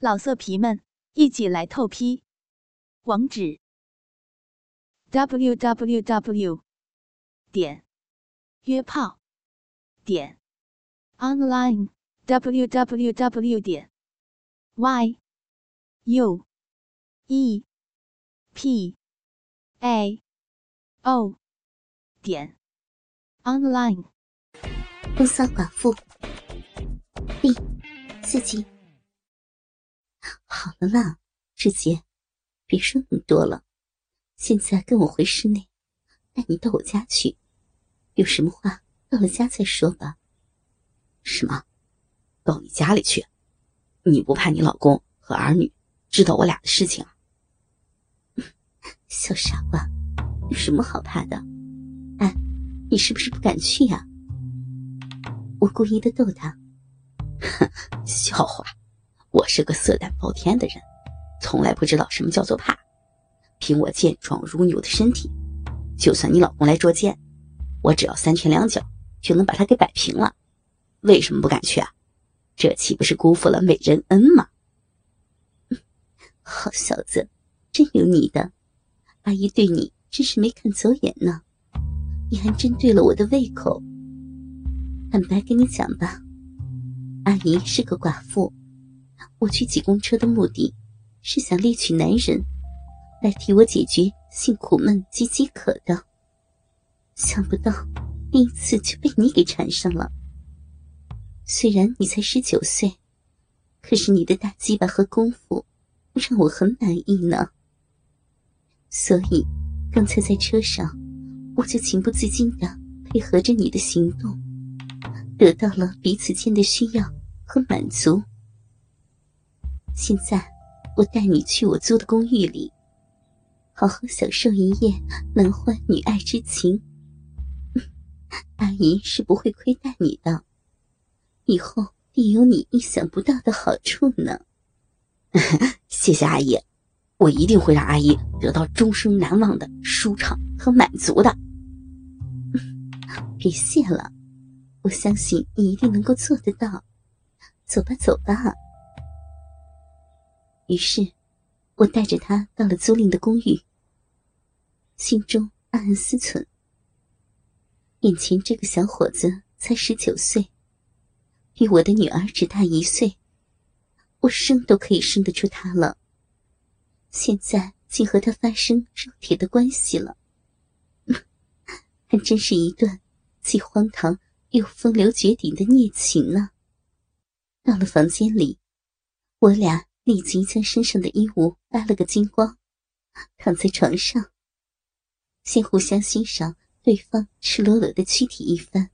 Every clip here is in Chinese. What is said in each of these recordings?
老色皮们，一起来透批！网址：w w w 点约炮点 online w w w 点 y u e p a o 点 online。风骚寡妇第四集。好了啦，志杰，别说那么多了。现在跟我回室内，带你到我家去。有什么话到了家再说吧。什么？到你家里去？你不怕你老公和儿女知道我俩的事情啊？小傻瓜，有什么好怕的？哎，你是不是不敢去呀？我故意的逗他。哼，笑话。我是个色胆包天的人，从来不知道什么叫做怕。凭我健壮如牛的身体，就算你老公来捉奸，我只要三拳两脚就能把他给摆平了。为什么不敢去啊？这岂不是辜负了美人恩吗？好小子，真有你的！阿姨对你真是没看走眼呢，你还真对了我的胃口。坦白跟你讲吧，阿姨是个寡妇。我去挤公车的目的，是想猎取男人，来替我解决性苦闷及饥渴的。想不到第一次就被你给缠上了。虽然你才十九岁，可是你的大鸡巴和功夫，让我很满意呢。所以，刚才在车上，我就情不自禁的配合着你的行动，得到了彼此间的需要和满足。现在，我带你去我租的公寓里，好好享受一夜男欢女爱之情。阿姨是不会亏待你的，以后定有你意想不到的好处呢。谢谢阿姨，我一定会让阿姨得到终生难忘的舒畅和满足的。别谢了，我相信你一定能够做得到。走吧，走吧。于是，我带着他到了租赁的公寓，心中暗暗思忖：眼前这个小伙子才十九岁，比我的女儿只大一岁，我生都可以生得出他了。现在竟和他发生肉体的关系了，还真是一段既荒唐又风流绝顶的孽情呢。到了房间里，我俩。立即将身上的衣物扒了个精光，躺在床上，先互相欣赏对方赤裸裸的躯体一番。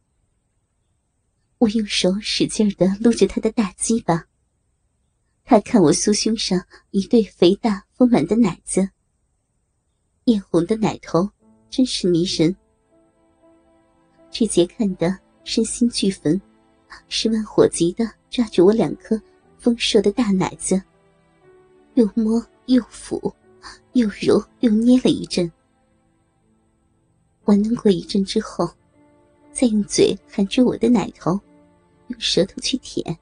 我用手使劲的撸着他的大鸡巴，他看我酥胸上一对肥大丰满的奶子，艳红的奶头真是迷人。志杰看得身心俱焚，十万火急的抓住我两颗丰硕的大奶子。又摸又抚，又揉又捏了一阵，玩弄过一阵之后，再用嘴含住我的奶头，用舌头去舔，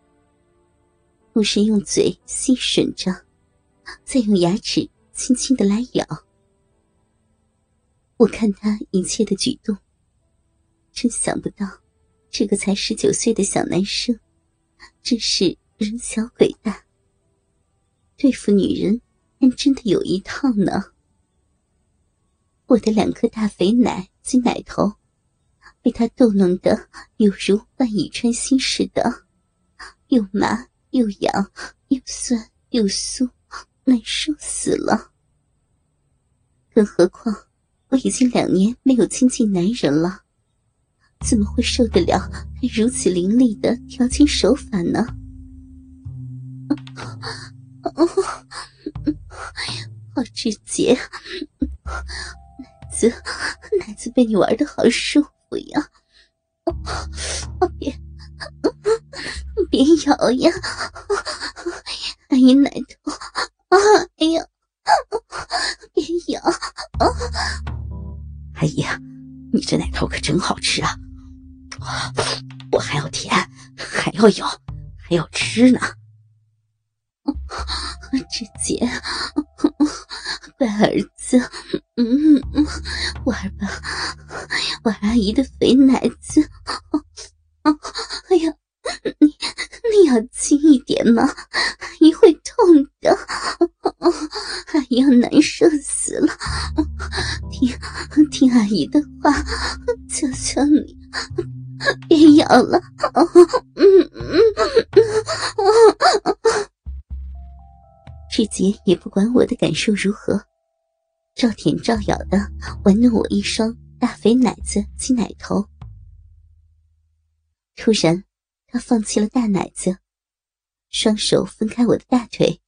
不时用嘴吸吮着，再用牙齿轻轻的来咬。我看他一切的举动，真想不到，这个才十九岁的小男生，真是人小鬼大。对付女人还真的有一套呢。我的两颗大肥奶及奶头，被他逗弄得有如万蚁穿心似的，又麻又痒，又酸又酥，难受死了。更何况我已经两年没有亲近男人了，怎么会受得了他如此凌厉的调情手法呢？哦，好直接，奶子，奶子被你玩的好舒服呀！哦，别，别咬呀！阿姨奶头，哎呀，别咬！阿姨，你这奶头可真好吃啊！我还要舔，还要咬，还要吃呢！志杰，乖儿子，嗯，玩吧，玩阿姨的肥奶子。哎呀，你你要轻一点嘛，阿姨会痛的，阿姨要难受死了。听听阿姨的话，求求你，别咬了。志杰也不管我的感受如何，照舔照咬的玩弄我一双大肥奶子及奶头。突然，他放弃了大奶子，双手分开我的大腿，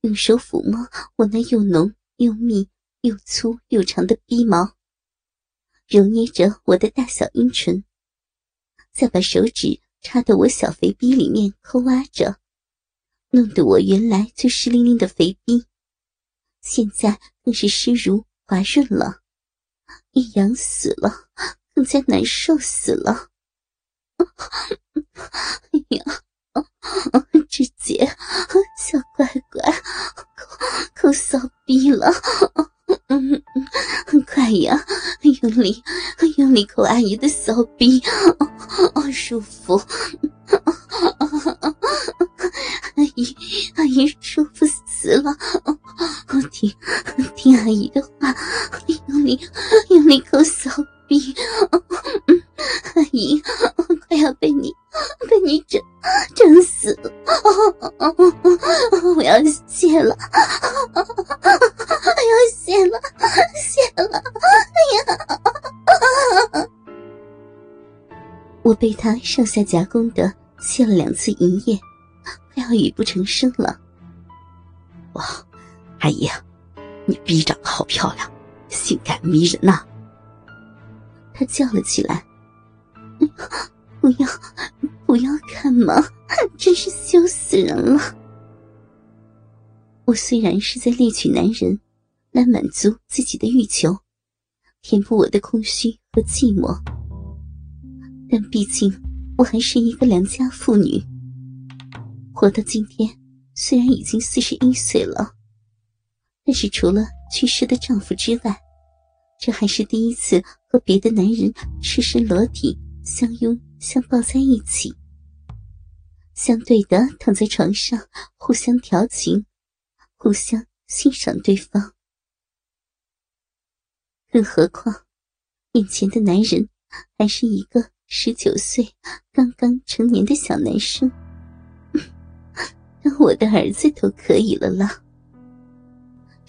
用手抚摸我那又浓又密又粗又长的逼毛，揉捏着我的大小阴唇，再把手指插到我小肥逼里面抠挖着。弄得我原来就湿淋淋的肥逼，现在更是湿如滑润了，一痒死了，更加难受死了。哎呀，志杰，小乖乖，抠抠骚逼了，嗯，快呀，用力用力抠阿姨的骚逼，哦，舒服。阿阿姨的话，用力用力抠骚逼！阿姨快要被你被你整整死了！我要谢了，我要谢了，谢了！哎呀，我被他上下夹攻的谢了两次营业。快要语不成声了！哇，阿姨，你逼长得好漂亮，性感迷人呐！他叫了起来：“ 不要，不要看嘛，真是羞死人了！”我虽然是在猎取男人，来满足自己的欲求，填补我的空虚和寂寞，但毕竟我还是一个良家妇女。活到今天，虽然已经四十一岁了，但是除了去世的丈夫之外，这还是第一次和别的男人赤身裸体相拥相抱在一起，相对的躺在床上，互相调情，互相欣赏对方。更何况，眼前的男人还是一个十九岁刚刚成年的小男生。当我的儿子都可以了啦。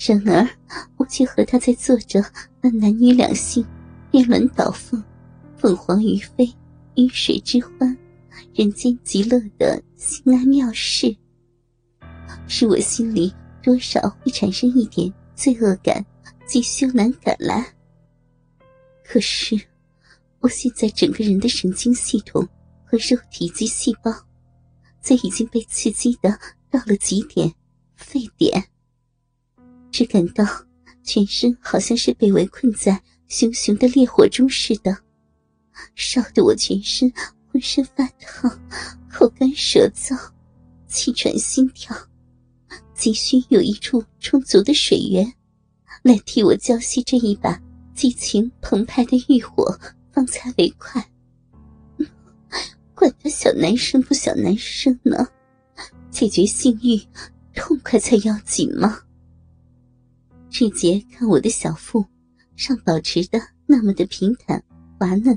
然而，我却和他在做着那男女两性颠鸾倒凤、凤凰于飞、鱼水之欢、人间极乐的性爱妙事，使我心里多少会产生一点罪恶感及羞难感来。可是，我现在整个人的神经系统和肉体及细胞。在已经被刺激的到了极点，沸点，只感到全身好像是被围困在熊熊的烈火中似的，烧得我全身浑身发烫，口干舌燥，气喘心跳，急需有一处充足的水源，来替我浇熄这一把激情澎湃的欲火，方才为快。管他小男生不小男生呢，解决性欲，痛快才要紧嘛。志杰看我的小腹上保持的那么的平坦滑嫩，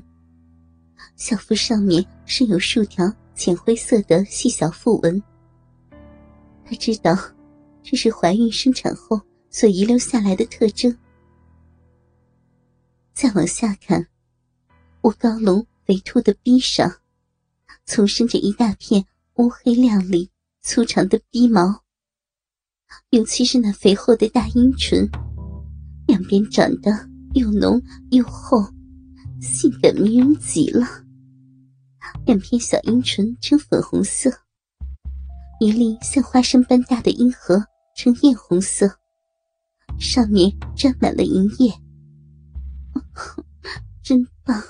小腹上面是有数条浅灰色的细小腹纹。他知道这是怀孕生产后所遗留下来的特征。再往下看，我高隆肥凸的逼上。丛生着一大片乌黑亮丽、粗长的逼毛，尤其是那肥厚的大阴唇，两边长得又浓又厚，性感迷人极了。两片小阴唇呈粉红色，一粒像花生般大的阴核呈艳红色，上面沾满了银液，真棒，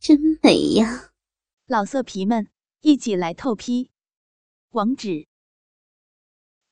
真美呀！老色皮们，一起来透批！网址